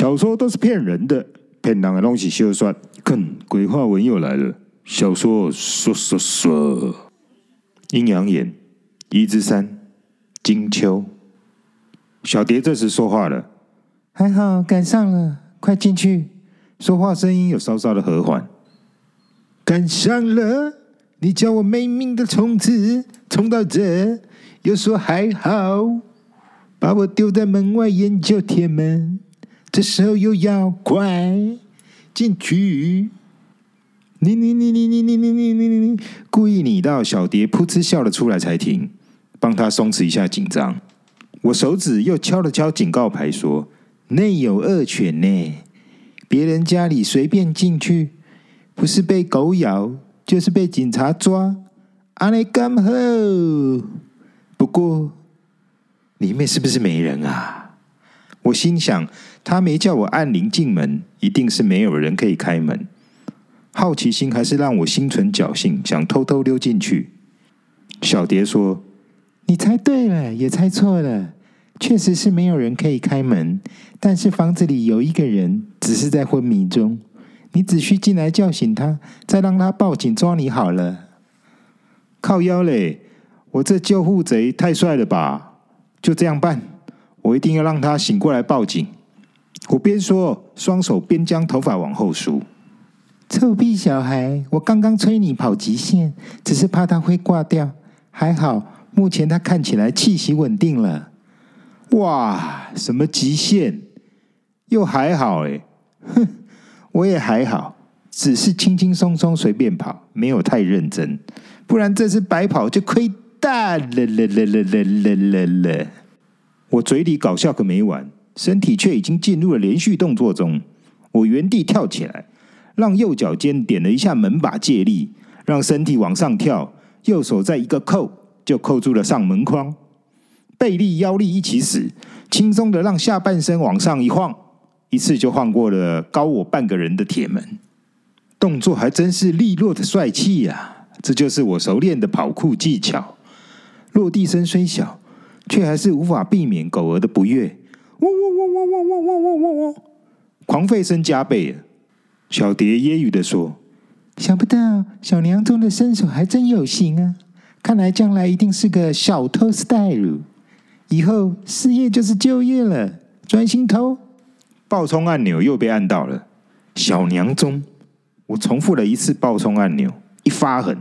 小说都是骗人的，骗人的东西休算。看，鬼话文又来了。小说说说说。阴阳眼，一之三，金秋。小蝶这时说话了：“还好赶上了，快进去。”说话声音有稍稍的和缓。赶上了，你叫我没命的虫子，冲到这，又说还好，把我丢在门外研究铁门。这时候又要快进去。你你你你你你你你你你故意你到小蝶噗嗤笑了出来才停，帮他松弛一下紧张。我手指又敲了敲警告牌，说：“内有恶犬呢，别人家里随便进去，不是被狗咬，就是被警察抓。”阿内甘后，不过里面是不是没人啊？我心想，他没叫我按铃进门，一定是没有人可以开门。好奇心还是让我心存侥幸，想偷偷溜进去。小蝶说：“你猜对了，也猜错了。确实是没有人可以开门，但是房子里有一个人，只是在昏迷中。你只需进来叫醒他，再让他报警抓你好了。”靠腰嘞！我这救护贼太帅了吧？就这样办，我一定要让他醒过来报警。我边说，双手边将头发往后梳。臭屁小孩！我刚刚催你跑极限，只是怕他会挂掉。还好，目前他看起来气息稳定了。哇，什么极限？又还好哎？哼，我也还好，只是轻轻松松随便跑，没有太认真。不然这次白跑就亏大了了了了了了了。我嘴里搞笑个没完，身体却已经进入了连续动作中。我原地跳起来。让右脚尖点了一下门把，借力让身体往上跳，右手再一个扣，就扣住了上门框。背力腰力一起使，轻松的让下半身往上一晃，一次就晃过了高我半个人的铁门。动作还真是利落的帅气呀！这就是我熟练的跑酷技巧。落地声虽小，却还是无法避免狗儿的不悦。汪汪汪汪汪汪汪汪汪汪！狂吠声加倍。小蝶揶揄的说：“想不到小娘中的身手还真有型啊！看来将来一定是个小偷 style，以后事业就是就业了，专心偷。”爆冲按钮又被按到了。小娘中，我重复了一次爆冲按钮，一发狠，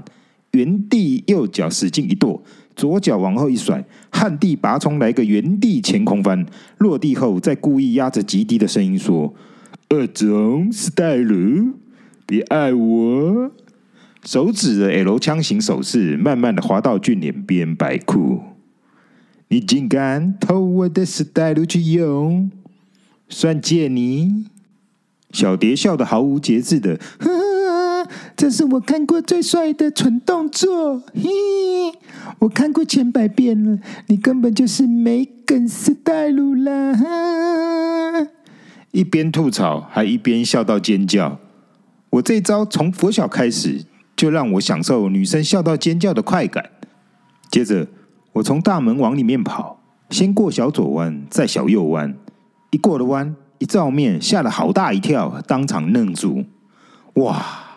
原地右脚使劲一跺，左脚往后一甩，旱地拔葱来个原地前空翻，落地后再故意压着极低的声音说。二种 style，别爱我。手指的 L 枪型手势，慢慢的滑到俊脸边，白裤。你竟敢偷我的 style 去用，算借你。小蝶笑得毫无节制的，呵呵，这是我看过最帅的蠢动作。嘿，我看过千百遍了，你根本就是没梗 style 啦。一边吐槽，还一边笑到尖叫。我这招从佛小开始，就让我享受女生笑到尖叫的快感。接着，我从大门往里面跑，先过小左弯，再小右弯。一过了弯，一照面，吓了好大一跳，当场愣住。哇，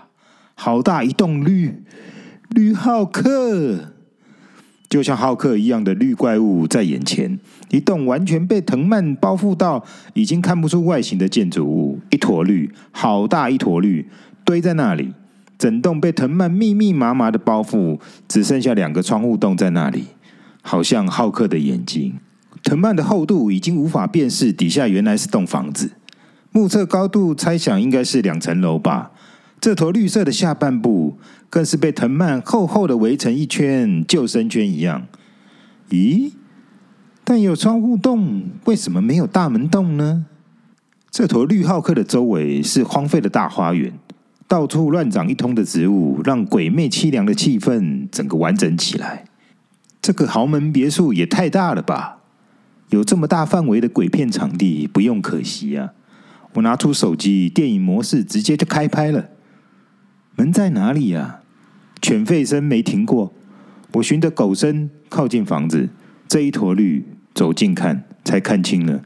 好大一栋绿绿浩克！就像浩克一样的绿怪物在眼前，一栋完全被藤蔓包覆到已经看不出外形的建筑物，一坨绿，好大一坨绿堆在那里，整栋被藤蔓密密麻麻的包覆，只剩下两个窗户洞在那里，好像浩克的眼睛。藤蔓的厚度已经无法辨识底下原来是栋房子，目测高度猜想应该是两层楼吧。这坨绿色的下半部。更是被藤蔓厚厚的围成一圈，救生圈一样。咦？但有窗户洞，为什么没有大门洞呢？这坨绿浩克的周围是荒废的大花园，到处乱长一通的植物，让鬼魅凄凉的气氛整个完整起来。这个豪门别墅也太大了吧！有这么大范围的鬼片场地，不用可惜啊！我拿出手机，电影模式直接就开拍了。门在哪里呀？犬吠声没停过，我循着狗声靠近房子，这一坨绿走近看，才看清了，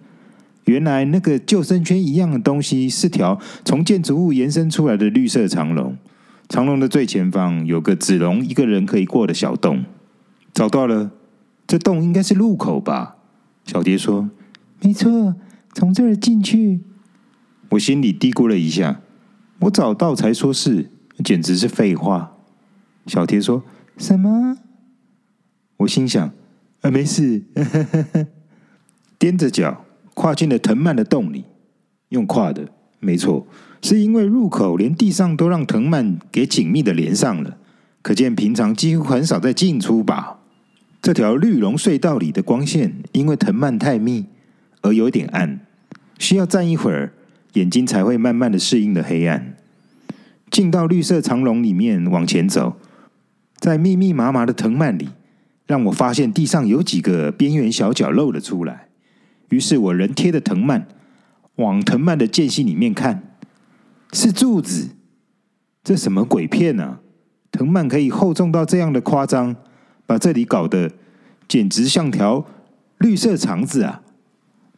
原来那个救生圈一样的东西是条从建筑物延伸出来的绿色长龙，长龙的最前方有个只容一个人可以过的小洞。找到了，这洞应该是入口吧？小蝶说：“没错，从这儿进去。”我心里嘀咕了一下：“我找到才说是，简直是废话。”小贴说：“什么？”我心想：“啊，没事。”踮着脚。跨进了藤蔓的洞里，用跨的，没错，是因为入口连地上都让藤蔓给紧密的连上了，可见平常几乎很少在进出吧。这条绿龙隧道里的光线因为藤蔓太密而有点暗，需要站一会儿，眼睛才会慢慢的适应的黑暗。进到绿色长龙里面往前走，在密密麻麻的藤蔓里，让我发现地上有几个边缘小角露了出来。于是我人贴着藤蔓，往藤蔓的间隙里面看，是柱子。这什么鬼片啊？藤蔓可以厚重到这样的夸张，把这里搞得简直像条绿色肠子啊！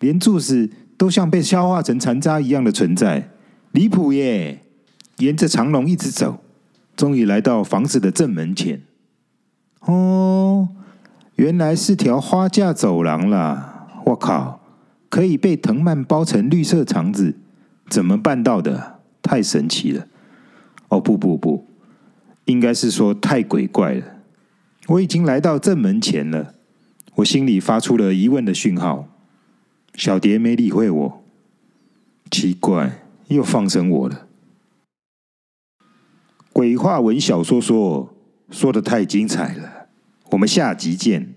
连柱子都像被消化成残渣一样的存在，离谱耶！沿着长龙一直走，终于来到房子的正门前。哦，原来是条花架走廊啦！我靠！可以被藤蔓包成绿色肠子，怎么办到的？太神奇了！哦，不不不，应该是说太鬼怪了。我已经来到正门前了，我心里发出了疑问的讯号。小蝶没理会我，奇怪，又放生我了。鬼话文小说说说的太精彩了，我们下集见。